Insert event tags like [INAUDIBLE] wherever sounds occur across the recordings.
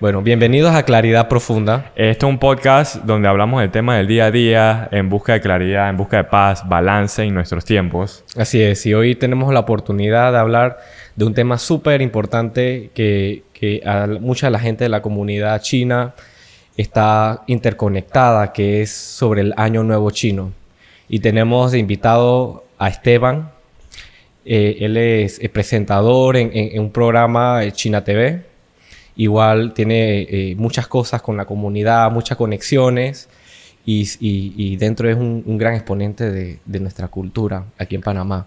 Bueno, bienvenidos a Claridad Profunda. Esto es un podcast donde hablamos del tema del día a día, en busca de claridad, en busca de paz, balance en nuestros tiempos. Así es, y hoy tenemos la oportunidad de hablar de un tema súper importante que, que a mucha de la gente de la comunidad china está interconectada, que es sobre el Año Nuevo Chino. Y tenemos de invitado a Esteban. Eh, él es presentador en, en- en un programa eh, China TV. Igual tiene eh, muchas cosas con la comunidad, muchas conexiones. Y, dentro es un, gran exponente de nuestra cultura aquí en Panamá.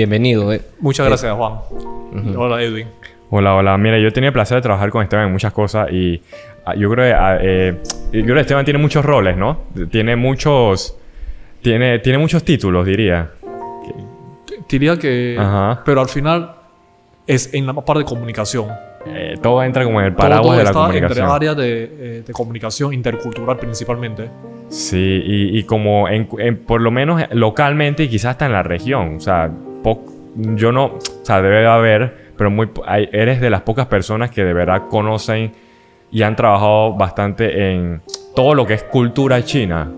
Bienvenido. eh. Muchas gracias, Juan. Hola, Edwin. Hola, hola. Mira, yo he tenido el placer de trabajar con Esteban en muchas cosas y ah, yo creo que, ah, eh, yo creo que Esteban tiene muchos roles, ¿no? Tiene muchos... Tiene, tiene muchos títulos, diría. Diría que... Ajá. Pero al final es en la parte de comunicación. Eh, todo entra como en el Todo, paraguas todo de la está entre comunicación. áreas de, eh, de comunicación intercultural principalmente. Sí, y, y como en, en- por lo menos localmente y quizás hasta en la región. O sea, yo no, o sea, debe haber, pero muy, hay- eres de las pocas personas que de verdad conocen y han trabajado bastante en todo lo que es cultura china.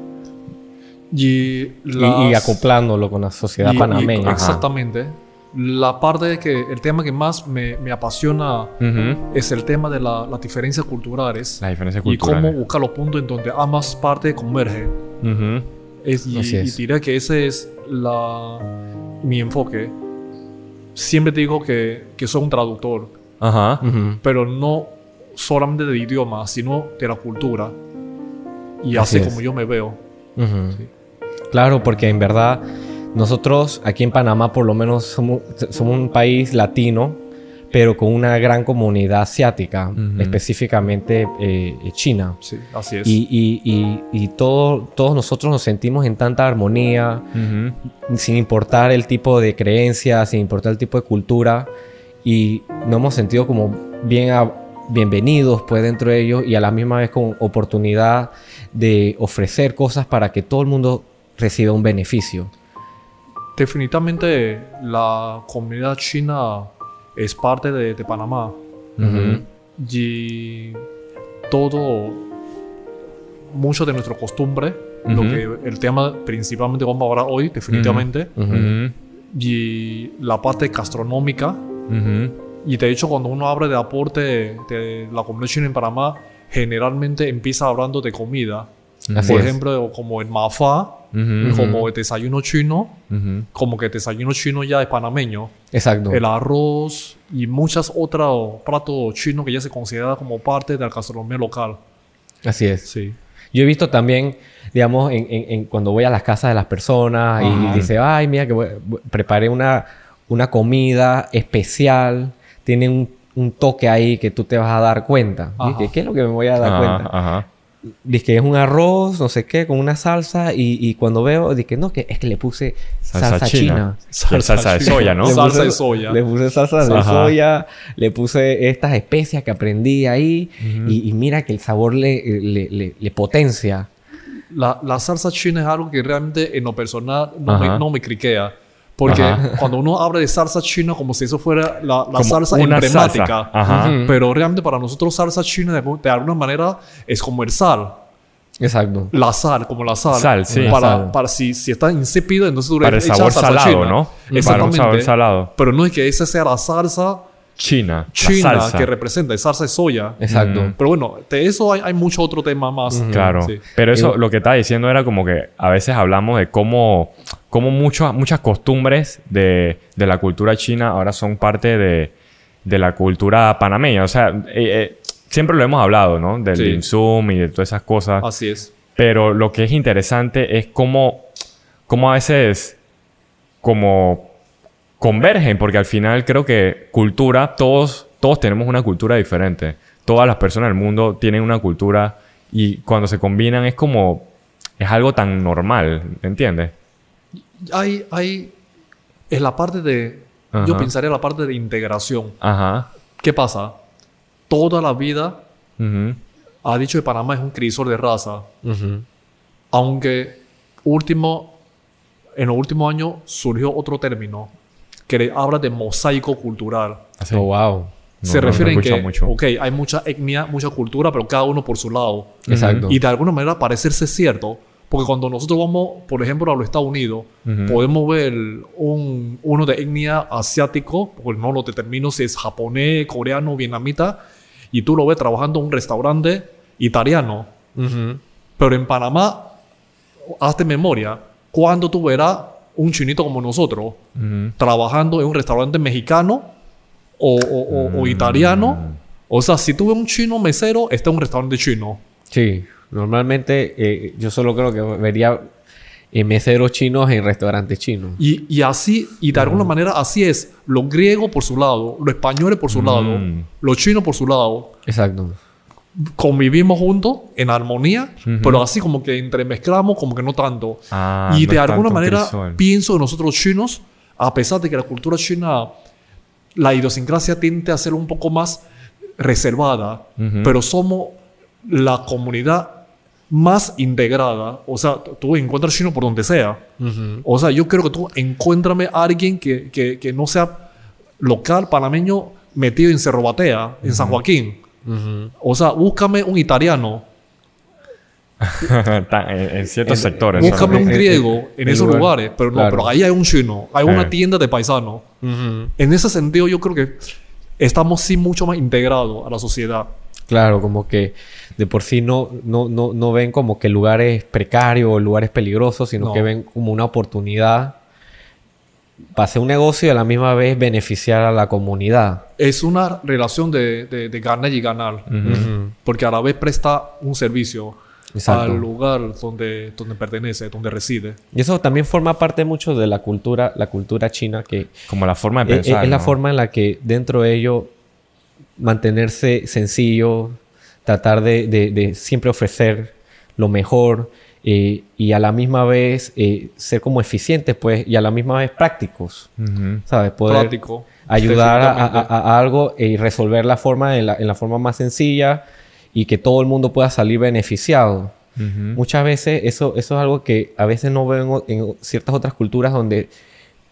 Y, Y, las- y acoplándolo con la sociedad y- panameña. Exactamente. La parte que... El tema que más me, me apasiona Ujú. es el tema de la- las diferencias culturales. Las diferencias y cómo culturales. buscar los puntos en donde ambas partes convergen. Es, y, Así es. y diría que ese es la, mi enfoque. Siempre digo que, que soy un traductor, Ajá. Pero no solamente del idioma, sino de la cultura. Y Así como yo me veo. Sí. Claro, porque en verdad nosotros aquí en Panamá por lo menos somos, somos un país latino, pero con una gran comunidad asiática, Ujú. específicamente eh, China. Sí, así es. Y, y- y- y todo- todos nosotros nos sentimos en tanta armonía, Ujú. sin importar el tipo de creencia, sin importar el tipo de cultura, y nos hemos sentido como bien a- bienvenidos pues dentro de ellos y a la misma vez con oportunidad de ofrecer cosas para que todo el mundo reciba un beneficio. Definitivamente la comunidad china es parte de, de Panamá. Y todo, mucho de nuestra costumbre, lo Ujú. que el tema principalmente vamos a hablar hoy, definitivamente. Y la parte gastronómica. Y de hecho, cuando uno habla de aporte de la comunidad china en Panamá, generalmente empieza hablando de comida. Así Por es. ejemplo, como el mafá, Ujú. como el desayuno chino, Ujú. como que el desayuno chino ya es panameño. Exacto. El arroz y muchas otros platos chinos que ya se considera como parte de la gastronomía local. Así es. Sí. Yo he visto también, digamos, en, en- en cuando voy a las casas de las personas y Ajá. dice, ay, mira, que voy- preparé una, una comida especial, tiene un, un toque ahí que tú te vas a dar cuenta. Dije, ¿qué es lo que me voy a dar Ajá, cuenta? ajá. Dice que es un arroz, no sé qué, con una salsa y, y cuando veo, dije, no, que es que le puse salsa, china. Que es [LAUGHS] salsa de china. soya, ¿no? Le Salsa puse- de soya. Le puse salsa de Ajá. soya, le puse estas especias que aprendí ahí y, y mira que el sabor le, le, le- le potencia. La, la salsa china es algo que realmente en lo personal no, me, no me criquea. Porque Ajá. cuando uno habla de salsa china como si eso fuera la, la salsa una emblemática. salsa. Pero realmente para nosotros salsa china de, de alguna manera es como el sal. Exacto. La sal, como la sal. Sal, sí. Para, sal. para si, si está insípido, entonces tú le Para el echas sabor salado, china. ¿no? Para un sabor salado. Pero no es que esa sea la salsa China. china la salsa. que representa, es salsa de soya. Exacto. Mm. Pero bueno, de eso hay, hay mucho otro tema más. Claro. Sí. Pero eso, lo que estaba diciendo era como que a veces hablamos de cómo, cómo mucho- muchas costumbres de, de la cultura china ahora son parte de, de la cultura panameña. O sea, eh, eh, siempre lo hemos hablado, ¿no? Del Sí. dim sum y de todas esas cosas. Así es. Pero lo que es interesante es cómo, cómo a veces como convergen, porque al final creo que cultura, todos, todos tenemos una cultura diferente. Todas las personas del mundo tienen una cultura y cuando se combinan es como, es algo tan normal, ¿entiendes? hay, hay, es la parte de, yo Ajá. pensaría la parte de integración. Ajá. ¿Qué pasa? Toda la vida Ujú. ha dicho que Panamá es un crisol de raza, Ujú. aunque último, en los últimos años surgió otro término que habla de mosaico cultural. Así. Oh, wow. No, Se no, no refiere he en que, mucho. ok, hay mucha etnia, mucha cultura, pero cada uno por su lado. Exacto. Y de alguna manera parecerse cierto, porque cuando nosotros vamos, por ejemplo, a los Estados Unidos, Ujú. podemos ver un, uno de etnia asiático, porque no lo determino si es japonés, coreano, vietnamita, y tú lo ves trabajando en un restaurante italiano. Ujú. Pero en Panamá, hazte memoria, cuando tú verás un chinito como nosotros trabajando en un restaurante mexicano o, o- o- o italiano, o sea, si tú ves un chino mesero, está en un restaurante chino. Sí, normalmente eh, yo solo creo que vería eh, meseros chinos en restaurantes chinos. Y, y así, y de alguna manera así es, los griegos por su lado, los españoles por su lado, Mm. los chinos por su lado, Exacto. Convivimos juntos en armonía, Ujú. pero así como que entremezclamos, como que no tanto. Ah, y no de alguna manera crisol. pienso que nosotros chinos, a pesar de que la cultura china, la idiosincrasia tiende a ser un poco más reservada, Ujú. pero somos la comunidad más integrada. O sea, tú encuentras chino por donde sea. Ujú. O sea, yo creo que tú encuéntrame a alguien que, que, que no sea local, panameño, metido en Cerro Batea, en San Joaquín. O sea, búscame un italiano, [LAUGHS] Ta- en, en ciertos En- sectores. búscame un griego en, en esos lugar- lugares. Pero no, claro. pero ahí hay un chino, hay una Eh. tienda de paisano. Ujú. En ese sentido, yo creo que estamos sí mucho más integrados a la sociedad. Claro, como que de por sí no, no, no, no ven como que lugares precarios o lugares peligrosos, sino No. que ven como una oportunidad para hacer un negocio y a la misma vez beneficiar a la comunidad. Es una relación de, de, de ganar y ganar. Porque a la vez presta un servicio Exacto. al lugar donde, donde pertenece, donde reside. Y eso también forma parte mucho de la cultura, la cultura china, que Como la forma de es, pensar. es la ¿no? forma en la que dentro de ello mantenerse sencillo, tratar de, de- de siempre ofrecer lo mejor eh, y a la misma vez eh, ser como eficientes, pues, y a la misma vez prácticos, Ujú. ¿sabes? Poder Práctico. ayudar a, algo y resolver la forma en la, en la forma más sencilla y que todo el mundo pueda salir beneficiado. Muchas veces eso, eso es algo que a veces no veo en, ciertas otras culturas donde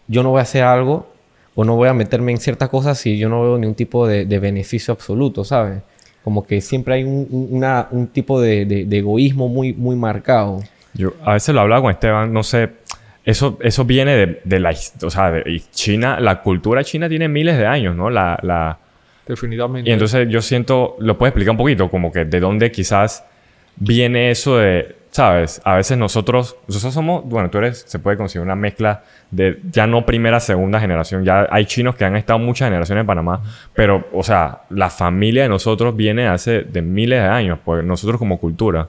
yo no voy a hacer algo o no voy a meterme en ciertas cosas si yo no veo ningún tipo de, de beneficio absoluto, ¿sabes? Como que siempre hay un, un- una- un tipo de, de- de egoísmo muy, muy marcado. Yo a veces lo hablaba con Esteban, no sé, eso, eso viene de, de la, o sea, de China, la cultura china tiene miles de años, ¿no? La, la, Definitivamente. y entonces yo siento, lo puedes explicar un poquito, como que de dónde quizás viene eso de, ¿sabes? A veces nosotros, nosotros somos, bueno, tú eres, se puede considerar una mezcla de ya no primera, segunda generación, ya hay chinos que han estado muchas generaciones en Panamá, pero, o sea, la familia de nosotros viene hace de miles de años, pues nosotros como cultura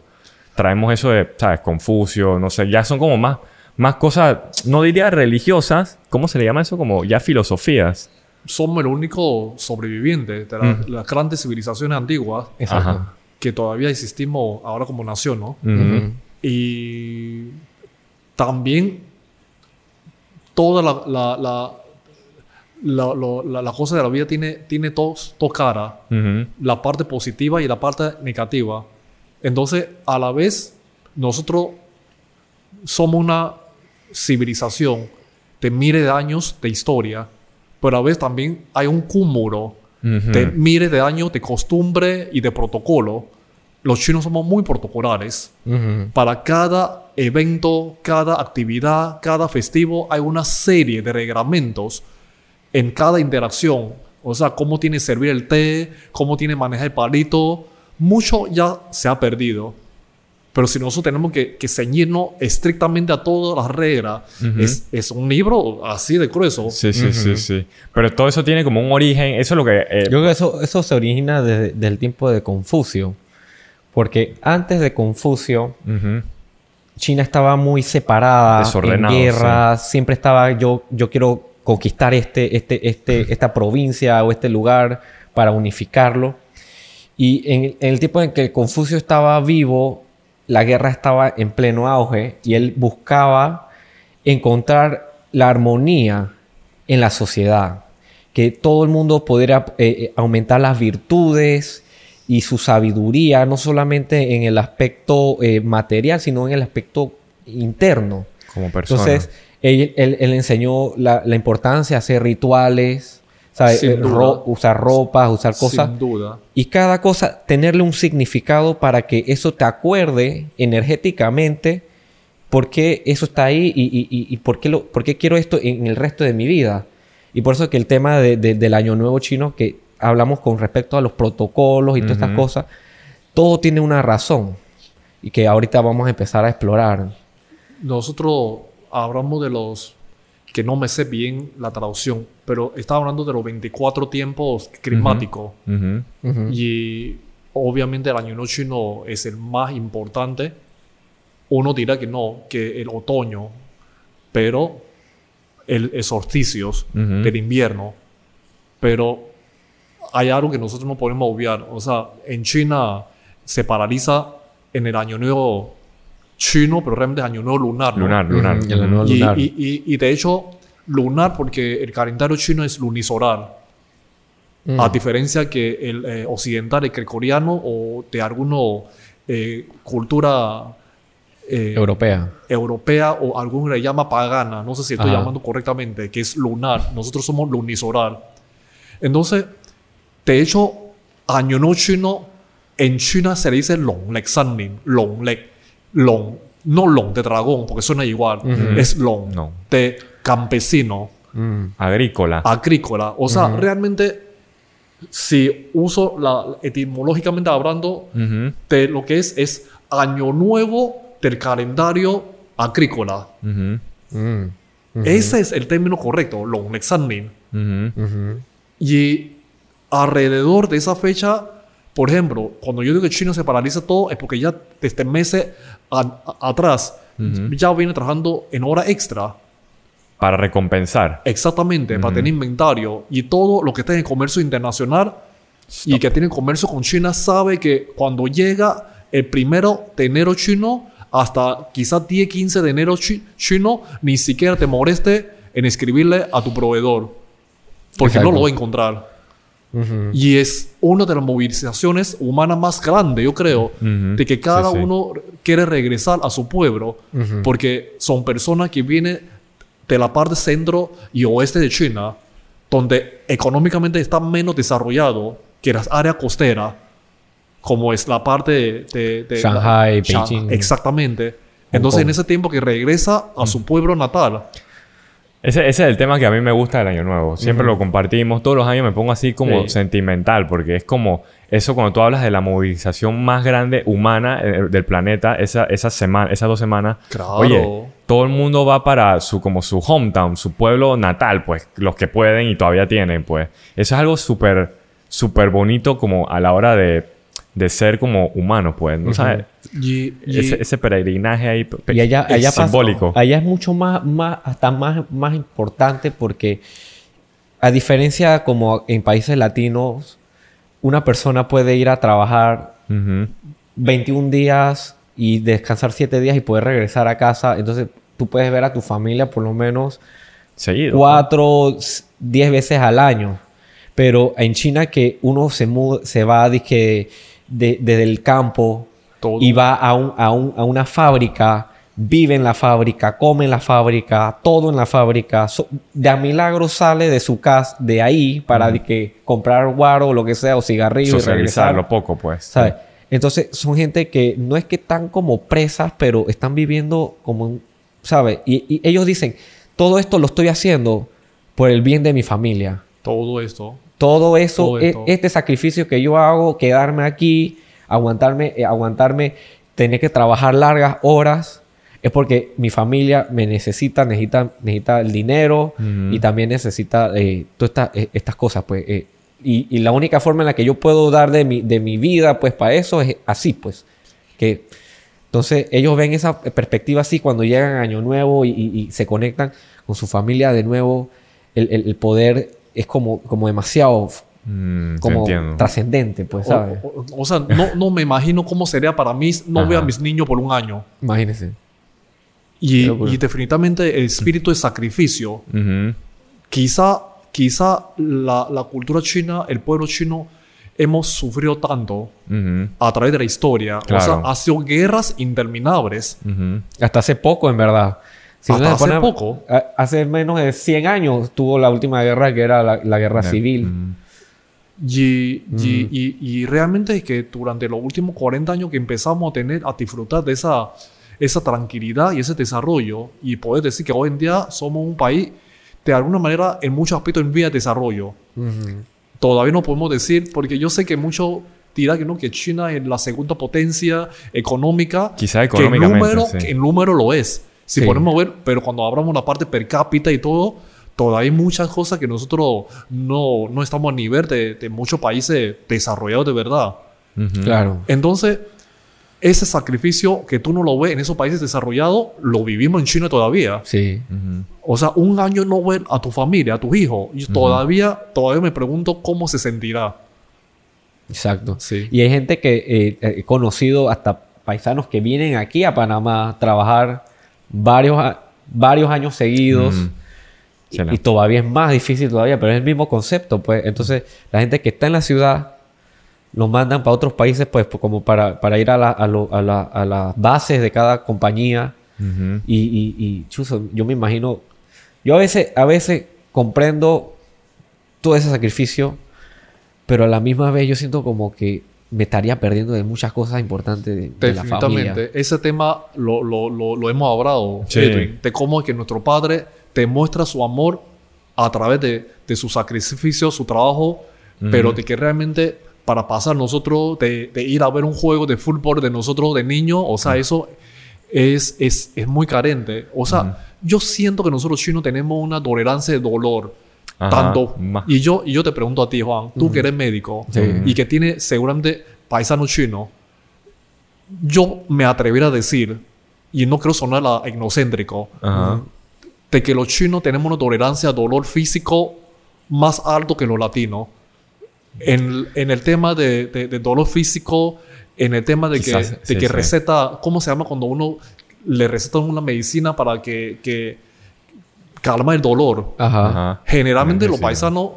traemos eso de, ¿sabes? Confucio, no sé, ya son como más, más cosas, no diría religiosas, ¿cómo se le llama eso? Como ya filosofías. Somos el único sobreviviente de la- las grandes civilizaciones antiguas Exacto. Ajá. Que todavía existimos ahora como nación, ¿no? Y también toda la, la, la, la, lo- la- la cosa de la vida tiene, tiene dos, dos caras, la parte positiva y la parte negativa. Entonces, a la vez, nosotros somos una civilización de miles de años de historia, pero a la vez también hay un cúmulo de miles de años de costumbre y de protocolo. Los chinos somos muy protocolares. Ujú. Para cada evento, cada actividad, cada festivo, hay una serie de reglamentos en cada interacción. O sea, cómo tiene que servir el té, cómo tiene que manejar el palito. Mucho ya se ha perdido. Pero si nosotros tenemos que, que ceñirnos estrictamente a todas las reglas, es, es un libro así de grueso. Sí, sí, sí, sí. Pero todo eso tiene como un origen. Eso es lo que. eh, Yo creo que eso, eso se origina desde, desde el tiempo de Confucio. Porque antes de Confucio. China estaba muy separada en guerras, siempre estaba yo yo quiero conquistar este este este esta provincia o este lugar para unificarlo. Y en, en el tiempo en que Confucio estaba vivo, la guerra estaba en pleno auge y él buscaba encontrar la armonía en la sociedad, que todo el mundo pudiera eh, eh, aumentar las virtudes y su sabiduría, no solamente en el aspecto eh, material, sino en el aspecto interno. Como persona. Entonces, él, él- él enseñó la, la importancia de hacer rituales, Eh, ro- usar ropas, usar cosas. Sin duda. Y cada cosa tenerle un significado para que eso te acuerde energéticamente por qué eso está ahí y, y- y- y por, qué lo, por qué quiero esto en el resto de mi vida. Y por eso que el tema de- de- del Año Nuevo chino, que hablamos con respecto a los protocolos y todas estas cosas, todo tiene una razón y que ahorita vamos a empezar a explorar. Nosotros hablamos de los que no me sé bien la traducción, pero estaba hablando de los 24 tiempos climáticos. Y obviamente el año nuevo chino es el más importante. Uno dirá que no, que el otoño, pero el, el del invierno. Pero hay algo que nosotros no podemos obviar. O sea, en China se paraliza en el año nuevo chino, pero realmente es año nuevo lunar. ¿no? Lunar, lunar. Ujú, el año nuevo Y, lunar. y- y- y de hecho, lunar porque el calendario chino es lunisolar. Mm. A diferencia que el eh, occidental, el gregoriano o de alguna eh, cultura eh, Europea. europea o alguno le llama pagana, no sé si estoy Ajá. llamando correctamente, que es lunar. Nosotros somos lunisolar. Entonces, de hecho, año nuevo chino, en China se le dice Long Lek Sanlin, Long Lek, Long, no Long de dragón, porque suena igual, es Long No. de campesino Mm. Agrícola. agrícola. O sea, realmente, si uso la etimológicamente hablando, de lo que es, es año nuevo del calendario agrícola. Mm. Ese es el término correcto. Ujú. Ujú. Y alrededor de esa fecha, por ejemplo, cuando yo digo que China se paraliza todo, es porque ya desde meses a- a- atrás Ujú. ya viene trabajando en hora extra. Para recompensar. Exactamente, para tener inventario. Y todo lo que está en el comercio internacional y que tiene comercio con China sabe que cuando llega el primero de enero chino hasta quizás 10, 15 de enero chi- chino, ni siquiera te moleste en escribirle a tu proveedor. Porque Exacto. no lo va a encontrar. Ujú. Y es una de las movilizaciones humanas más grandes, yo creo, de que cada Sí, sí. uno quiere regresar a su pueblo, Ujú. porque son personas que vienen de la parte centro y oeste de China, donde económicamente está menos desarrollado que las áreas costeras, como es la parte de... de- de- Shanghai, la- Beijing. Exactamente. Entonces, en ese tiempo que regresa a su pueblo natal, Ese, ese es el tema que a mí me gusta del Año Nuevo. Siempre lo compartimos. Todos los años me pongo así como Sí. sentimental porque es como eso cuando tú hablas de la movilización más grande humana eh, del planeta, esa, esa semana, esas dos semanas. Claro. Oye, todo el mundo va para su como su hometown, su pueblo natal, pues los que pueden y todavía tienen, pues. Eso es algo súper, súper bonito como a la hora de, de ser como humano, pues. ¿no sabes? y, y- Ese, ese peregrinaje ahí pe- Y allá, es allá simbólico. allá es mucho más, más, hasta más, más importante porque a diferencia como en países latinos, una persona puede ir a trabajar Ujú. 21 días y descansar 7 días y poder regresar a casa. Entonces tú puedes ver a tu familia por lo menos Seguido. 4, 10 veces al año. Pero en China que uno se, se va dizque, de, desde el campo Todo. y va a, un- a, un- a una fábrica, vive en la fábrica, come en la fábrica, todo en la fábrica. So- de a milagro sale de su casa, de ahí, para de que comprar guaro o lo que sea, o cigarrillo. Socializarlo poco, pues. ¿Sabes? Entonces, son gente que no es que están como presas, pero están viviendo como, ¿sabes? Y, y ellos dicen, todo esto lo estoy haciendo por el bien de mi familia. todo esto. Todo eso, Todo e- este sacrificio que yo hago, quedarme aquí, aguantarme, eh, aguantarme, tener que trabajar largas horas, es porque mi familia me necesita, necesita, necesita el dinero y también necesita eh, todas estas, eh, estas cosas, pues. y, y la única forma en la que yo puedo dar de mi, de mi vida, pues, para eso es así, pues. Que, entonces, ellos ven esa perspectiva así cuando llegan a Año Nuevo y, y- y se conectan con su familia de nuevo. El, el- el poder es como, como demasiado Mm, como trascendente, pues, ¿sabes? O, o- o sea, no, no me imagino cómo sería para mí no Ajá. ver a mis niños por un año. Imagínense. Y, y definitivamente el espíritu de sacrificio Ujú. quizá, quizá la, la cultura china, el pueblo chino, hemos sufrido tanto Ujú. a través de la historia. O Claro. sea, ha sido guerras interminables. Ujú. Hasta hace poco, en verdad. Hasta uno se hace poco. a- hace menos de 100 años tuvo la última guerra, que era la, la guerra civil. Ujú. Y, Mm. y, y, y realmente es que durante los últimos 40 años que empezamos a tener, a disfrutar de esa, esa tranquilidad y ese desarrollo, y poder decir que hoy en día somos un país, de alguna manera, en muchos aspectos en vía de desarrollo. Todavía no podemos decir, porque yo sé que muchos dirán que no, que China es la segunda potencia económica. Quizá que en económicamente, número, sí. que en número lo es. Si Sí. podemos ver, pero cuando hablamos la parte per cápita y todo, todavía hay muchas cosas que nosotros no, no estamos a nivel de, de muchos países desarrollados de verdad. Claro. Entonces, ese sacrificio que tú no lo ves en esos países desarrollados, lo vivimos en China todavía. Sí. O sea, un año no ver a tu familia, a tus hijos. Y todavía, todavía me pregunto cómo se sentirá. Exacto. Sí. Y hay gente que eh, he conocido hasta paisanos que vienen aquí a Panamá a trabajar varios, varios años seguidos. Mm. Y, todavía es más difícil todavía, pero es el mismo concepto, pues. Entonces, la gente que está en la ciudad los mandan para otros países, pues, como para, para ir a, la- a, lo- a la- a las bases de cada compañía. Y, y, y, chuzo, yo me imagino, yo a veces, a veces comprendo todo ese sacrificio, pero a la misma vez yo siento como que me estaría perdiendo de muchas cosas importantes de, de la familia. Definitivamente. Ese tema lo, lo, lo, lo hemos hablado, Sí. Edwin, de cómo es que nuestro Padre te muestra su amor a través de, de su sacrificio, su trabajo, pero de que realmente para pasar nosotros, de, de ir a ver un juego de fútbol de nosotros de niño, o sea, eso es, es, es muy carente. O sea, yo siento que nosotros chinos tenemos una tolerancia de dolor. Ajá. Tanto. Y yo, y yo te pregunto a ti, Juan, tú que eres médico Sí. y que tienes seguramente paisano chino, yo me atrevería a decir, y no quiero sonar a egocéntrico, Ajá. de que los chinos tenemos una tolerancia a dolor físico más alto que los latinos. En, en el tema de, de- de dolor físico, en el tema de que, Quizás, de sí, que sí. receta, ¿cómo se llama cuando uno le receta una medicina para que, que calma el dolor? Ajá. Ajá. Generalmente los paisanos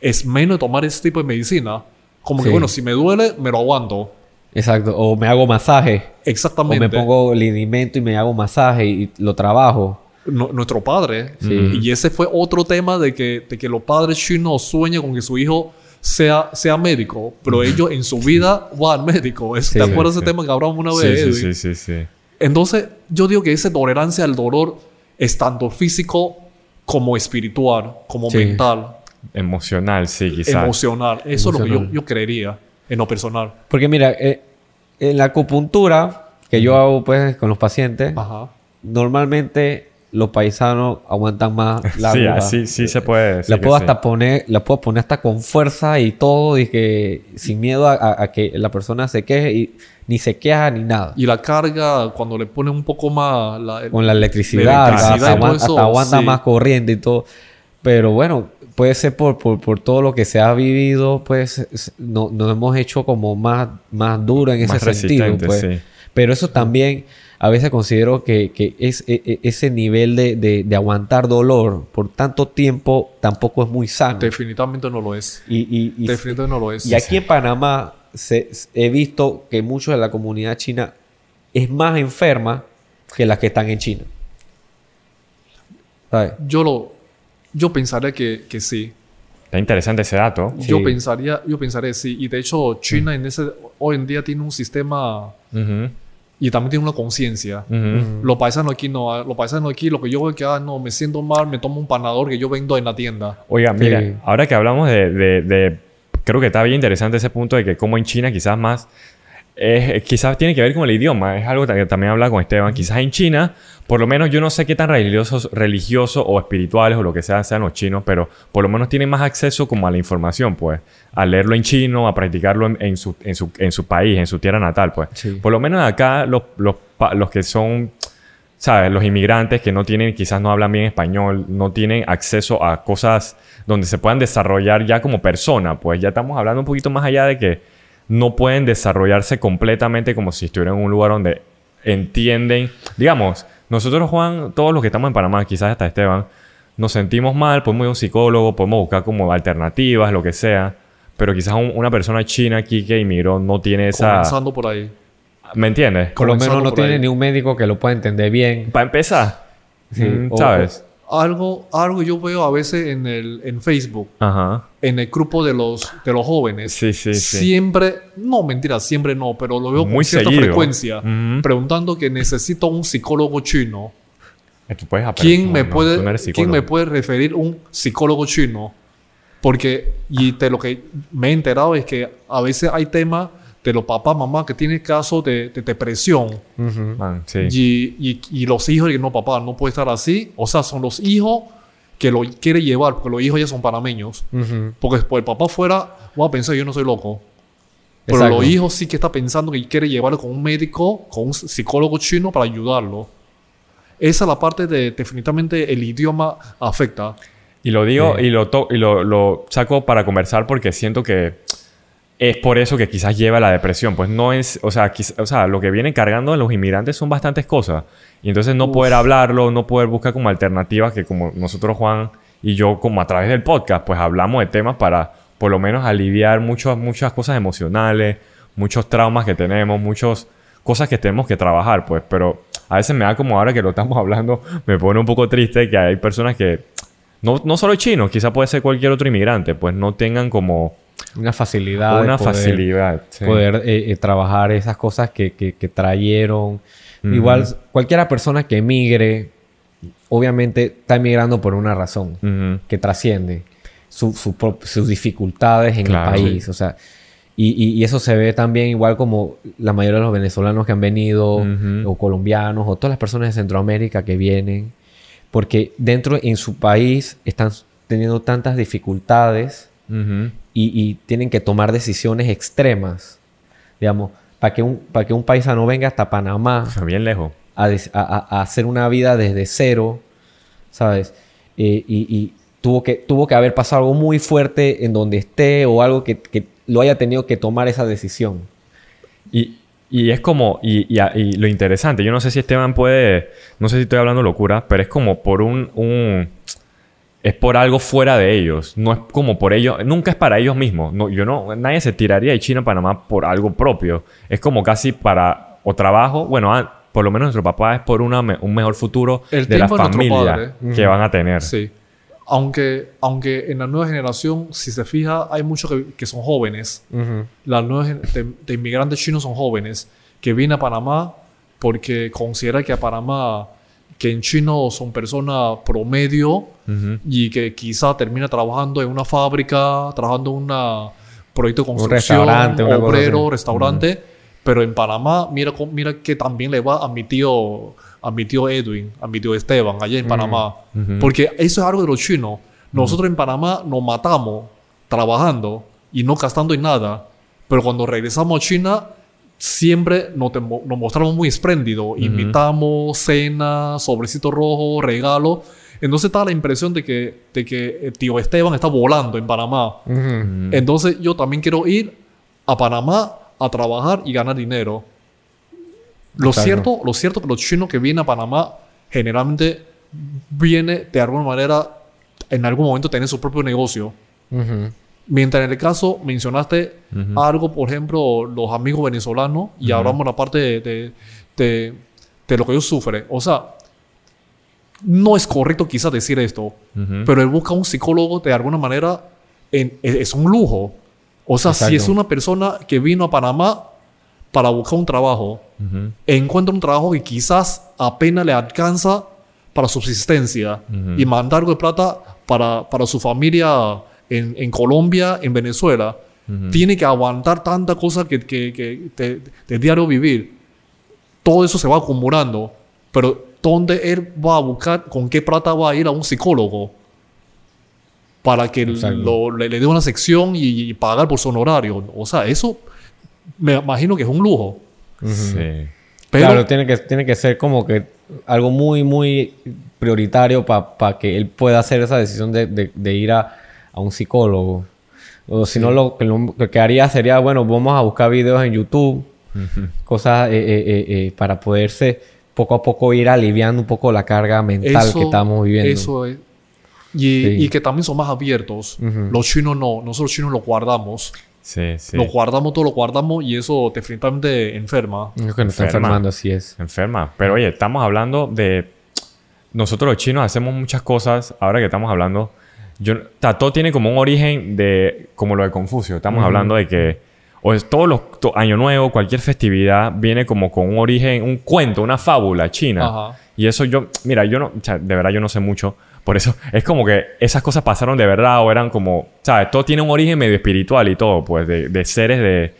es menos de tomar ese tipo de medicina. Como que, bueno, si me duele, me lo aguanto. Exacto. O me hago masaje. O Exactamente. me pongo linimento y me hago masaje y lo trabajo. Nu- nuestro padre. Sí. Y ese fue otro tema de que, de que los padres chinos sueñan con que su hijo sea, sea médico, pero ellos en su vida van al médico. Sí. ¿Te acuerdas Sí, ese sí. tema que hablamos una vez? sí, sí, sí. Entonces, yo digo que esa tolerancia al dolor es tanto físico como espiritual, como Sí. mental, Emocional, sí, quizás. emocional. Eso es lo que yo, yo creería en lo personal. Porque mira, eh, en la acupuntura que yo hago pues con los pacientes, Ajá. normalmente los paisanos aguantan más [LAUGHS] la sí, aguja. así sí se puede decir. La puedo sí. hasta poner, la puedo poner hasta con fuerza y todo, y que sin miedo a, a- a que la persona se queje y ni se queja ni nada. Y la carga, cuando le ponen un poco más... La, Con la electricidad, La hasta, aguanta, eso, hasta aguanta sí. más corriente y todo. Pero bueno, puede ser por, por, por todo lo que se ha vivido, pues es- no- nos hemos hecho como más, más duro en ese Más sentido. Pues. sí. Pero eso también a veces considero que, que es, e- e- ese nivel de, de- de aguantar dolor por tanto tiempo tampoco es muy sano. Definitivamente no lo es. Y, y- y- Definitivamente no lo es. y aquí en Panamá se- he visto que muchos de la comunidad china es más enferma que las que están en China. ¿Sabes? Yo lo... Yo pensaría que, que sí. Está interesante ese dato. Sí. Yo pensaría, yo pensaría sí. Y de hecho, China en ese, hoy en día tiene un sistema Ujú, y también tiene una conciencia. ujú. Los paisanos aquí no. Los paisanos aquí, lo que yo veo que, ah, no, me siento mal, me tomo un panador que yo vendo en la tienda. Oiga, mira, Sí. ahora que hablamos de, de- de- Creo que está bien interesante ese punto de que como en China quizás más... es- quizás tiene que ver con el idioma. Es algo que también hablaba con Esteban. Quizás en China, por lo menos yo no sé qué tan religiosos, religiosos o espirituales o lo que sea sean los chinos, pero por lo menos tienen más acceso como a la información, pues. A leerlo en chino, a practicarlo en, en su, en, su, en su país, en su tierra natal, pues. Sí. Por lo menos acá los, los, los que son ¿sabes? Los inmigrantes que no tienen, quizás no hablan bien español, no tienen acceso a cosas donde se puedan desarrollar ya como persona, pues ya estamos hablando un poquito más allá de que no pueden desarrollarse completamente como si estuvieran en un lugar donde entienden, digamos, nosotros, Juan, todos los que estamos en Panamá, quizás hasta Esteban, nos sentimos mal, podemos ir a un psicólogo, podemos buscar como alternativas, lo que sea. Pero quizás un- una persona china aquí que inmigró no tiene esa... Comenzando por ahí. ¿Me entiendes? Por lo menos no tiene ahí. ni un médico que lo pueda entender bien. Para empezar, Sí, mm, o- ¿sabes? Algo, algo yo veo a veces en, el, en Facebook, Ajá. en el grupo de los, de los jóvenes. Sí, sí, sí. Siempre, no, mentira, siempre no, pero lo veo Muy con cierta seguido. frecuencia. Ujú. Preguntando que necesito un psicólogo chino. Eh, tú puedes aprender. ¿Quién, me No, puede, tú no ¿Quién me puede referir un psicólogo chino? Porque, y de lo que me he enterado es que a veces hay temas de los papás, mamás que tienen casos de, de depresión. Ujú. Man, sí. Y, y, y los hijos dicen, no, papá, no puede estar así. O sea, son los hijos que lo quiere llevar, porque los hijos ya son panameños. Porque si el papá fuera, voy a pensar, yo no soy loco. Pero Exacto. los hijos sí que está pensando que quiere llevarlo con un médico, con un psicólogo chino para ayudarlo. Esa es la parte de definitivamente el idioma afecta. Y lo digo Sí. y, lo, to- y lo, lo saco para conversar porque siento que es por eso que quizás lleva a la depresión. Pues no es, o sea, quiz- o sea, lo que vienen cargando los inmigrantes son bastantes cosas. Y entonces no poder hablarlo, no poder buscar como alternativas que como nosotros, Juan y yo, como a través del podcast, pues hablamos de temas para por lo menos aliviar muchas muchas cosas emocionales, muchos traumas que tenemos, muchas cosas que tenemos que trabajar, pues. Pero a veces me da como ahora que lo estamos [LAUGHS] hablando, me pone un poco triste que hay personas que no, no solo chinos, quizá puede ser cualquier otro inmigrante, pues no tengan como Una facilidad. de una poder- facilidad. sí. Poder eh, eh, trabajar esas cosas que, que, que trajeron. Ujú. Igual, cualquiera persona que emigre, obviamente está emigrando por una razón Ujú. que trasciende su- su sus dificultades en Claro, el país. O sea, y, y- y eso se ve también igual como la mayoría de los venezolanos que han venido, Ujú. o colombianos, o todas las personas de Centroamérica que vienen, porque dentro en su país están teniendo tantas dificultades Ujú. Y, y tienen que tomar decisiones extremas, digamos, para que un, para que un paisano venga hasta Panamá bien lejos. a, a- a- hacer una vida desde cero, ¿sabes? Eh, y, y tuvo, que, tuvo que haber pasado algo muy fuerte en donde esté o algo que, que lo haya tenido que tomar esa decisión. Y, y es como, y, y y lo interesante, yo no sé si Esteban puede, no sé si estoy hablando locura, pero es como por un, un- es por algo fuera de ellos, no es como por ellos, nunca es para ellos mismos, no, yo no, nadie se tiraría de China a Panamá por algo propio, es como casi para, o trabajo, bueno, ah, por lo menos nuestro papá es por una un mejor futuro El de la familia que van a tener. Sí. Aunque, aunque en la nueva generación, si se fija, hay muchos que, que son jóvenes. Las nuevas de, de inmigrantes chinos son jóvenes que vienen a Panamá porque considera que a Panamá, que en chino son personas promedio y que quizá termina trabajando en una fábrica, trabajando en un proyecto de construcción, restaurante, una cosa obrero, restaurante. Pero en Panamá, mira, mira que también le va a mi tío, a mi tío Edwin, a mi tío Esteban, allá en Panamá. Ujú. Porque eso es algo de los chinos. Nosotros en Panamá nos matamos trabajando y no gastando en nada. Pero cuando regresamos a China, siempre nos, nos mostramos muy espléndidos. Invitamos, cena, sobrecito rojo, regalo. Entonces está la impresión de que, de que el tío Esteban está volando en Panamá. Mm. Entonces yo también quiero ir a Panamá a trabajar y ganar dinero. Lo Claro. cierto, lo cierto que los chinos que vienen a Panamá generalmente viene de alguna manera en algún momento tener su propio negocio. Mientras en el caso mencionaste algo, por ejemplo, los amigos venezolanos y hablamos la parte de, de, de- de lo que ellos sufren. O sea, no es correcto quizás decir esto, pero él busca un psicólogo de alguna manera, en- es, es un lujo. O sea, si es una persona que vino a Panamá para buscar un trabajo, encuentra un trabajo que quizás apenas le alcanza para subsistencia y mandar algo de plata para, para su familia en, en Colombia, en Venezuela, tiene que aguantar tanta cosa que, que, que de, de diario vivir. Todo eso se va acumulando. Pero ¿dónde él va a buscar, con qué plata va a ir a un psicólogo? Para que lo- le, le dé una sección y, y pagar por su honorario. O sea, eso me imagino que es un lujo. Sí. Pero claro, tiene que, tiene que ser como que algo muy, muy prioritario para que él pueda hacer esa decisión de, de- de ir a, a un psicólogo. O si no, lo, que lo que haría sería, bueno, vamos a buscar videos en YouTube, cosas eh, eh, eh, eh, para poderse poco a poco ir aliviando un poco la carga mental que estamos viviendo. Eso es. Y, y, que también son más abiertos. Los chinos no. Nosotros chinos lo guardamos. Sí, sí. Lo guardamos, todo lo guardamos y eso definitivamente enferma. Es que nos está enfermando, así es. Enferma. Pero oye, estamos hablando de... Nosotros los chinos hacemos muchas cosas, ahora que estamos hablando... Yo, todo tiene como un origen de... Como lo de Confucio. Estamos hablando de que... O es todos los... año Nuevo, cualquier festividad viene como con un origen, un cuento, una fábula china. Ajá. Y eso yo... Mira, yo no... O sea, de verdad yo no sé mucho. Por eso [LAUGHS] es como que esas cosas pasaron de verdad o eran como, ¿sabes? Todo tiene un origen medio espiritual y todo, pues, de, de seres de,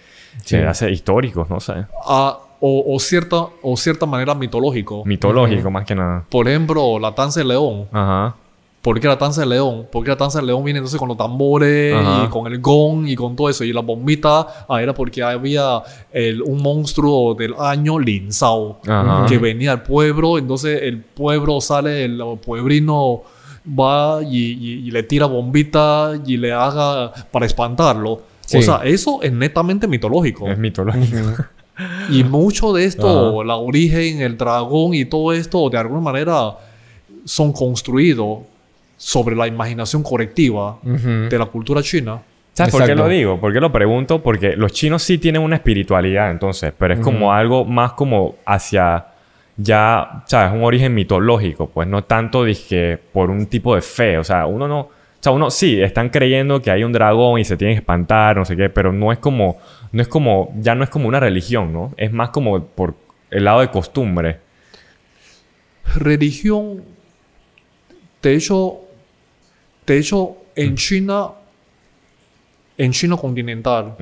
sí. históricos, no sé. Ah, o, o, cierta, o cierta manera mitológico. Mitológico, más que nada. Por ejemplo, la danza del león. Ajá. ¿Por qué la danza del león? Porque la danza del león viene entonces con los tambores y con el gong y con todo eso. Y la bombita ah, era porque había el, un monstruo del año, Lin Sao, que venía al pueblo. Entonces el pueblo sale, el puebrino va y, le tira bombita y le haga para espantarlo. O sea, eso es netamente mitológico. Es mitológico. y mucho de esto, la origen, el dragón y todo esto, de alguna manera son construidos sobre la imaginación colectiva de la cultura china. ¿Sabes por qué lo digo? ¿Por qué lo pregunto? Porque los chinos sí tienen una espiritualidad, entonces, pero es como algo más como hacia ya, ¿sabes? Un origen mitológico, pues no tanto dije por un tipo de fe, o sea, uno no, o sea, uno sí, están creyendo que hay un dragón y se tienen que espantar, no sé qué, pero no es como, no es como, ya no es como una religión, ¿no? Es más como por el lado de costumbre. Religión, de hecho, de hecho, en mm. China, en China continental,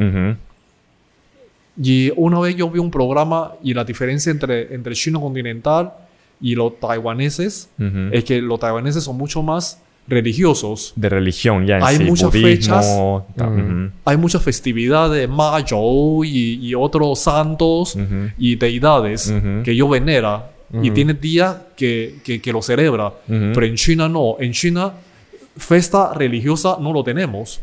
y una vez yo vi un programa y la diferencia entre, entre chino continental y los taiwaneses es que los taiwaneses son mucho más religiosos. De religión, ya en Hay muchas fechas. Hay muchas festividades, Ma y, y otros santos y deidades que yo venera. Y tiene días que, que, que, lo celebra. Pero en China no. En China, fiesta religiosa no lo tenemos.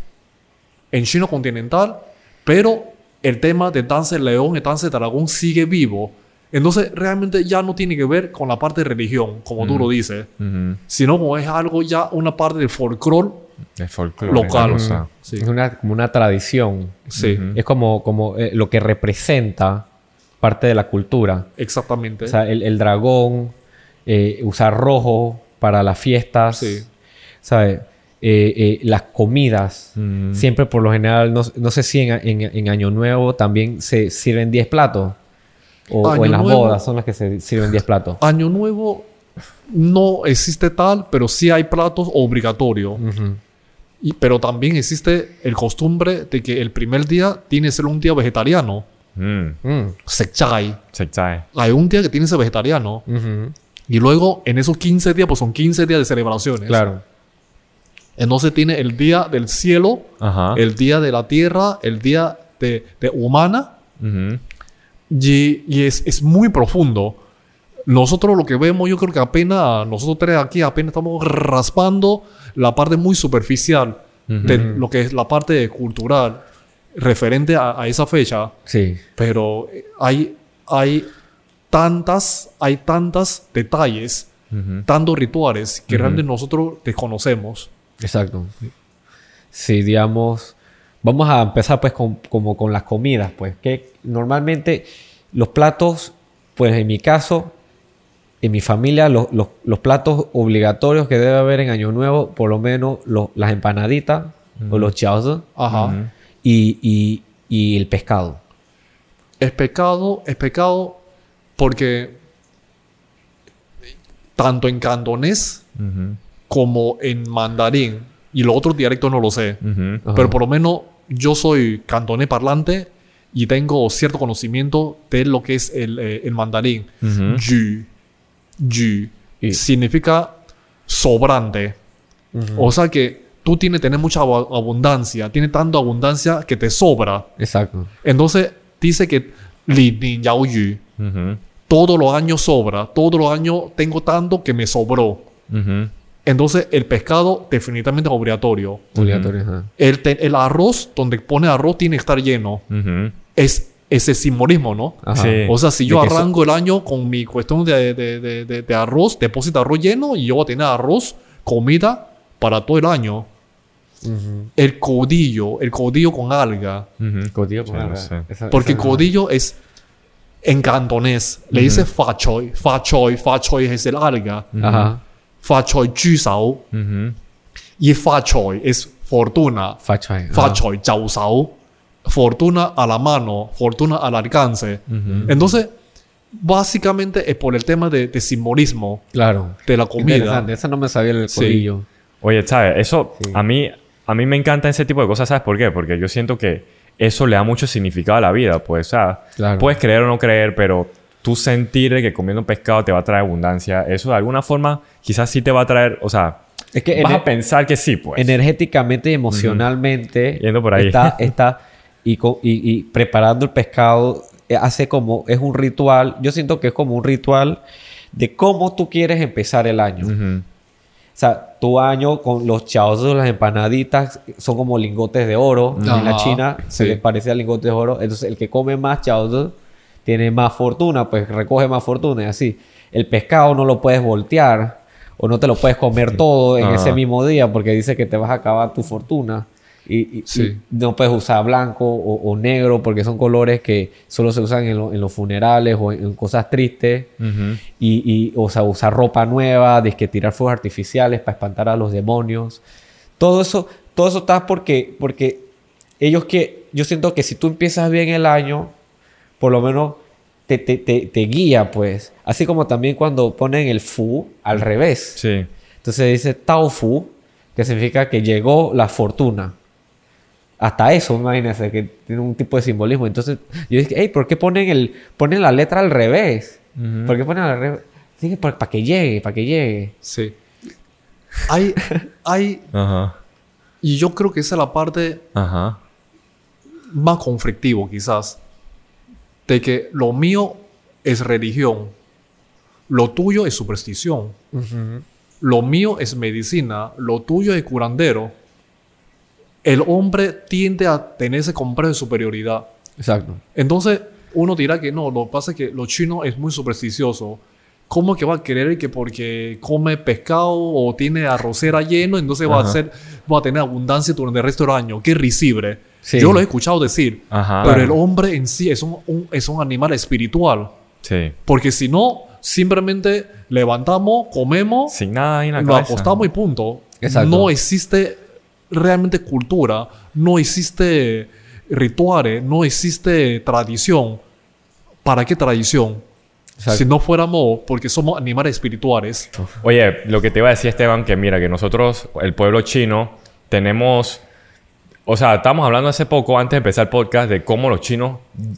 En China continental, pero el tema de danza león y danza del dragón sigue vivo. Entonces, realmente ya no tiene que ver con la parte de religión, como tú lo dices, sino como es algo ya una parte del folclore local. Es una, como una tradición. Sí. Es como, como eh, lo que representa parte de la cultura. Exactamente. O sea, el, dragón, eh, usar rojo para las fiestas. Sí. ¿Sabes? Eh, eh, las comidas. Mm. Siempre por lo general, no, sé si en, Año Nuevo también se sirven 10 platos. O, en las bodas son las que se sirven 10 platos. Año Nuevo no existe tal, pero sí hay platos obligatorios. y, pero también existe el costumbre de que el primer día tiene que ser un día vegetariano. Mm. Mm. Hay un día que tiene que ser vegetariano. Y luego, en esos 15 días, pues son 15 días de celebraciones. Claro. Entonces tiene el día del cielo, el día de la tierra, el día de, humana. Y, es, muy profundo. Nosotros lo que vemos, yo creo que apenas, nosotros tres aquí apenas estamos raspando la parte muy superficial de lo que es la parte cultural referente a, esa fecha. Sí. Pero hay, hay tantas, hay tantos detalles, tantos rituales que realmente nosotros desconocemos. Exacto. Sí, digamos, vamos a empezar pues con, como con las comidas, pues, que normalmente los platos, pues en mi caso, en mi familia, los, platos obligatorios que debe haber en Año Nuevo, por lo menos las empanaditas o los chaos Ajá. y, el pescado. Es pescado, es pescado porque tanto en cantonés como en mandarín. Y los otros dialectos no lo sé. Pero por lo menos yo soy cantonés parlante y tengo cierto conocimiento de lo que es el, eh, mandarín. Yu. Yu. Significa sobrante. O sea que tú tienes que tener mucha abundancia. Tienes tanta abundancia que te sobra. Exacto. Entonces dice que li ni yao yu. Todos los años sobra. Todos los años tengo tanto que me sobró. Entonces, el pescado definitivamente es obligatorio. Obligatorio, el, el, arroz, donde pone arroz, tiene que estar lleno. Es ese simbolismo, ¿no? Sí. O sea, si yo arranco el año con mi cuestión de, de, de, de- de arroz, depósito de arroz lleno y yo voy a tener arroz, comida para todo el año. El codillo, el codillo con alga. Ujú. Codillo con Sí, alga. Esa- Porque esa- codillo es en cantonés. Le dice fa choy. Fa choy, fa choy es el alga. Ajá. Fa choy ju sao. Ujú. Y fa choy es fortuna. Facho ahí. Fa Ajá. choy, chao sao. Fortuna a la mano, fortuna al alcance. Entonces, básicamente es por el tema de, de simbolismo Claro. de la comida. Esa no me sabía el Sí. codillo. Oye, ¿sabes? Eso Sí. a mí a mí me encanta ese tipo de cosas, ¿sabes por qué? Porque yo siento que eso le da mucho significado a la vida, pues, o sea, Claro. puedes creer o no creer, pero tú sentir de que comiendo pescado te va a traer abundancia, eso de alguna forma quizás sí te va a traer, o sea, Es que vas a pensar que sí, pues. energéticamente y emocionalmente Yendo por ahí. está, [LAUGHS] está y, y- y preparando el pescado eh, hace como es un ritual yo siento que es como un ritual de cómo tú quieres empezar el año o sea tu año con los chaos las empanaditas son como lingotes de oro en la China se sí. les parece a lingotes de oro entonces el que come más chaos tiene más fortuna pues recoge más fortuna y así el pescado no lo puedes voltear o no te lo puedes comer todo en Ajá. ese mismo día porque dice que te vas a acabar tu fortuna. Y, y- Sí. y no puedes usar blanco o, o negro porque son colores que solo se usan en, lo- en los funerales o en, en cosas tristes. Y, y, o sea, usar ropa nueva, que tirar fuegos artificiales para espantar a los demonios. Todo eso, todo eso está porque, porque ellos que, yo siento que si tú empiezas bien el año, por lo menos te, te, te, te guía, pues. Así como también cuando ponen el fu al revés. Sí. Entonces dice Tao Fu, que significa que llegó la fortuna. Hasta eso, imagínense, que tiene un tipo de simbolismo. Entonces yo dije, hey, ¿por qué ponen, el, ponen la letra al revés? ¿Por qué ponen al revés? Dije, para que llegue, para que llegue. Sí. Hay, hay, Ajá. y yo creo que esa es la parte Ajá. más conflictivo quizás, de que lo mío es religión, lo tuyo es superstición, lo mío es medicina, lo tuyo es curandero. El hombre tiende a tener ese complejo de superioridad. Exacto. Entonces, uno dirá que no, lo que pasa es que lo chino es muy supersticioso. ¿Cómo que va a querer que porque come pescado o tiene arrocera lleno, entonces va a, ser, va a tener abundancia durante el resto del año? Qué risible. Sí. Yo lo he escuchado decir. Ajá. pero Claro. el hombre en sí es un, un- es un animal espiritual. Sí. Porque si no, simplemente levantamos, comemos, Sin nada en la nos cabeza. acostamos y punto. Exacto. No existe realmente cultura, no existe rituales, no existe tradición. ¿Para qué tradición? Exacto. Si no fuéramos porque somos animales espirituales. Oye, lo que te iba a decir Esteban, que mira, que nosotros, el pueblo chino, tenemos... O sea, estábamos hablando hace poco, antes de empezar el podcast, de cómo los chinos,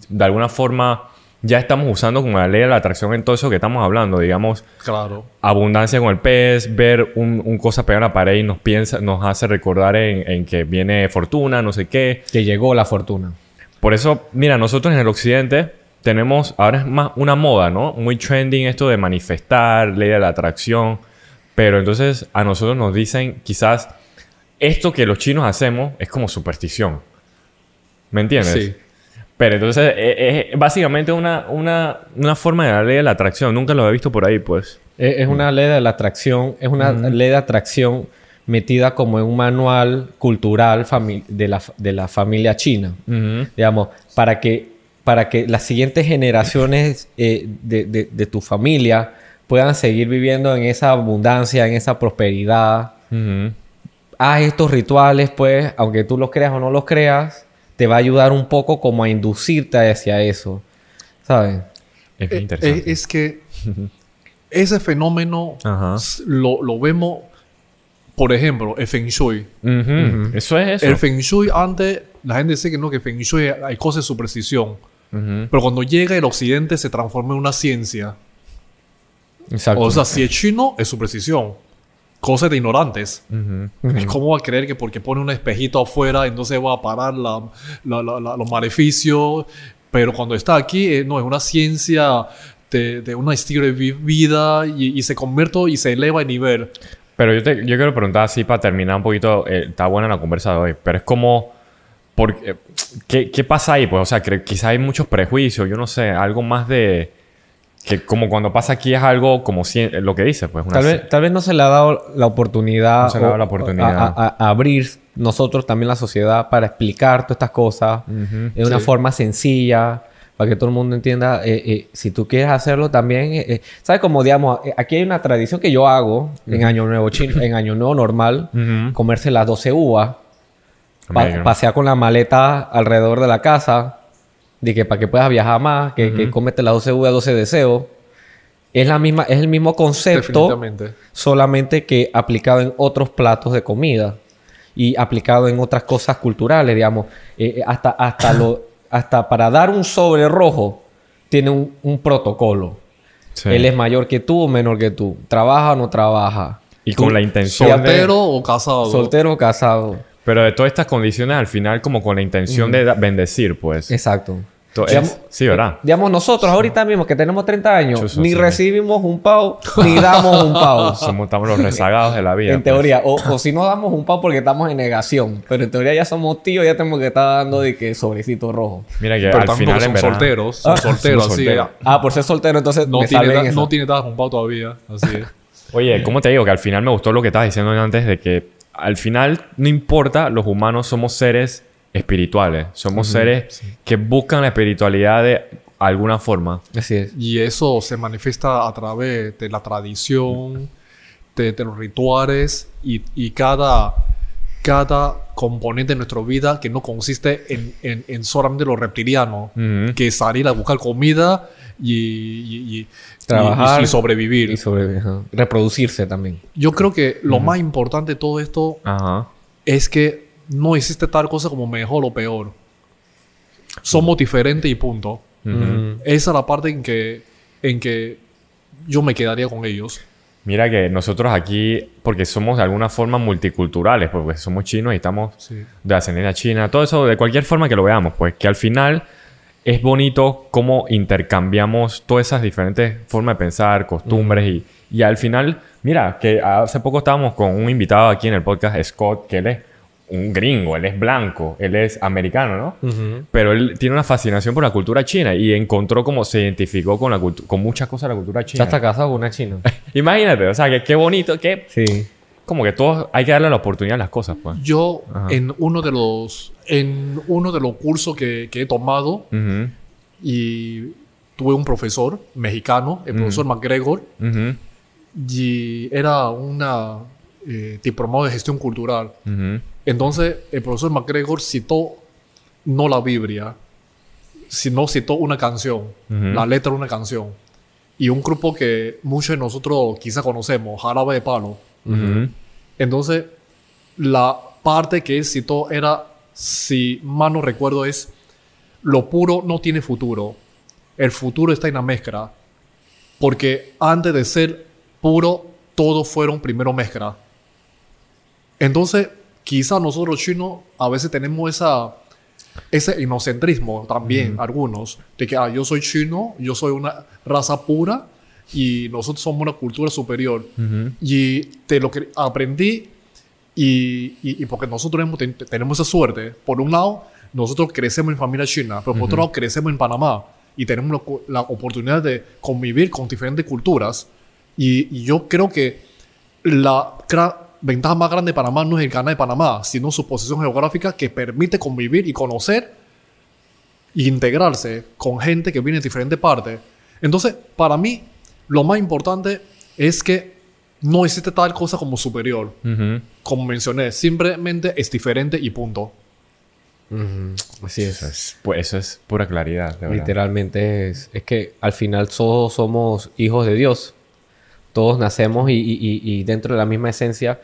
de alguna forma, ya estamos usando como la ley de la atracción en todo eso que estamos hablando. Digamos, Claro. abundancia con el pez, ver un, un cosa pegada en la pared y nos, piensa, nos hace recordar en, en que viene fortuna, no sé qué. Que llegó la fortuna. Por eso, mira, nosotros en el occidente tenemos, ahora es más una moda, ¿no? Muy trending esto de manifestar, ley de la atracción. Pero entonces a nosotros nos dicen, quizás, esto que los chinos hacemos es como superstición. ¿Me entiendes? Sí. Pero entonces es, es básicamente una, una, una forma de la ley de la atracción. Nunca lo he visto por ahí, pues. Es, es una ley de la atracción, es una ley de atracción metida como en un manual cultural de, la, de la familia china. Digamos, para que, para que las siguientes generaciones eh, de, de- de tu familia puedan seguir viviendo en esa abundancia, en esa prosperidad. Haz estos rituales, pues, aunque tú los creas o no los creas, te va a ayudar un poco como a inducirte hacia eso. ¿Sabes? Es Eh, interesante. eh, es que [LAUGHS] ese fenómeno lo, lo vemos, por ejemplo, el Feng Shui. Ujú. Eso es eso. El Feng Shui antes, la gente dice que no, que Feng Shui hay cosas de superstición. Ujú. Pero cuando llega el occidente se transforma en una ciencia. Exacto. O sea, si es chino, es superstición. Cosas de ignorantes. Ujú. ¿Cómo va a creer que porque pone un espejito afuera, entonces va a parar la, la- la- los maleficios? Pero cuando está aquí, eh, no, es una ciencia de, de un estilo de vi- vida y, y se convierte y se eleva el nivel. Pero yo, te, yo quiero preguntar así para terminar un poquito. eh, está buena la conversa de hoy. Pero es como. ¿qué, ¿Qué pasa ahí? Pues, o sea, quizás hay muchos prejuicios, yo no sé, algo más de... Que como cuando pasa aquí es algo como si, lo que dice, pues una Tal vez, tal vez no se le ha dado la oportunidad, No se le ha dado la oportunidad. A, a- a abrir nosotros también la sociedad para explicar todas estas cosas Ujú. de una Sí. forma sencilla, para que todo el mundo entienda. eh, eh, si tú quieres hacerlo también, eh, eh, ¿sabes? Como digamos, eh, aquí hay una tradición que yo hago en Año Nuevo chino, en Año Nuevo normal, Ujú. comerse las 12 uvas, pa- pasear con la maleta alrededor de la casa, de que para que puedas viajar más, que, que cómete las 12 uvas, 12 deseos. Es, la misma, es el mismo concepto solamente que aplicado en otros platos de comida y aplicado en otras cosas culturales, digamos. Eh, eh, hasta, hasta, lo, [LAUGHS] hasta para dar un sobre rojo tiene un, un protocolo. Sí. Él es mayor que tú o menor que tú. Trabaja o no trabaja. Y con la intención ¿Soltero de... o casado? Soltero o casado. Pero de todas estas condiciones al final como con la intención de da- bendecir, pues. Exacto. To- es- Digamos- sí, ¿verdad? Digamos, nosotros ahorita mismo que tenemos 30 años, Chuzo, ni sí. recibimos un pavo, ni damos un pavo. [LAUGHS] Somos estamos los rezagados de la vida. En pues. teoría, o, o si no damos un pavo porque estamos en negación, pero en teoría ya somos tíos, ya tenemos que estar dando de que sobrecito rojo. Mira que Pero al final son en verdad... solteros. Son Ah, solteros, son así. solteros. Ah, por ser soltero, entonces No me tiene, esa. no tiene edad juntado todavía. Así es. Oye, ¿cómo te digo? Que al final me gustó lo que estabas diciendo antes de que al final no importa, los humanos somos seres espirituales. Somos seres que buscan la espiritualidad de alguna forma. Así es. Y eso se manifiesta a través de la tradición, de, de los rituales y, y cada, cada componente de nuestra vida que no consiste en, en- en solamente lo reptiliano, que es salir a buscar comida y, y- y- Trabajar y- y sobrevivir. Y sobre, ajá. reproducirse también. Yo creo que lo más importante de todo esto Ajá. es que no existe tal cosa como mejor o peor. Somos diferentes y punto. Esa es la parte en que, en que yo me quedaría con ellos. Mira que nosotros aquí, porque somos de alguna forma multiculturales, porque somos chinos y estamos Sí. de ascendencia china, todo eso de cualquier forma que lo veamos, pues que al final es bonito cómo intercambiamos todas esas diferentes formas de pensar, costumbres y, y al final, mira, que hace poco estábamos con un invitado aquí en el podcast, Scott, que él es un gringo, él es blanco, él es americano, ¿no? Pero él tiene una fascinación por la cultura china y encontró cómo se identificó con, la con muchas cosas de la cultura Ya china. está casado con una china. [LAUGHS] Imagínate, o sea, que qué bonito, que Sí. Como que todos hay que darle la oportunidad a las cosas, pues. Yo Ajá. en uno de los en uno de los cursos que, que he tomado y tuve un profesor mexicano, el profesor McGregor, y era una eh, diplomado de gestión cultural. Entonces el profesor McGregor citó no la Biblia, sino citó una canción, la letra de una canción. Y un grupo que muchos de nosotros quizá conocemos, Jarabe de Palo. Entonces, la parte que él citó era, si mal no recuerdo, es lo puro no tiene futuro. El futuro está en la mezcla. Porque antes de ser puro, todos fueron primero mezcla. Entonces, quizá nosotros chinos a veces tenemos esa, ese inocentrismo también, algunos, de que ah, yo soy chino, yo soy una raza pura y nosotros somos una cultura superior. Ujú. Y de lo que aprendí, y, y- y porque nosotros hemos- ten- tenemos esa suerte, por un lado, nosotros crecemos en familia china, pero por otro lado, crecemos en Panamá y tenemos la, la oportunidad de convivir con diferentes culturas. Y, y yo creo que la ventaja más grande de Panamá no es el canal de Panamá, sino su posición geográfica que permite convivir y conocer e integrarse con gente que viene de diferentes partes. Entonces, para mí, lo más importante es que no existe tal cosa como superior. Ujú. Como mencioné, simplemente es diferente y punto. Ujú. Así Eso es. es, pues, eso es pura claridad, de verdad. Literalmente es, es que al final todos somos hijos de Dios. Todos nacemos y, y- y- y dentro de la misma esencia.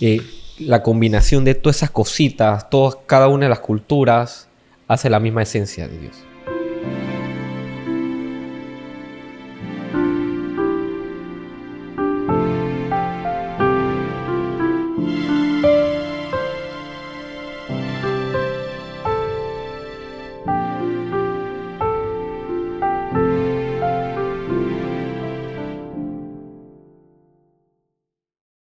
eh, la combinación de todas esas cositas, todas, cada una de las culturas, hace la misma esencia de Dios.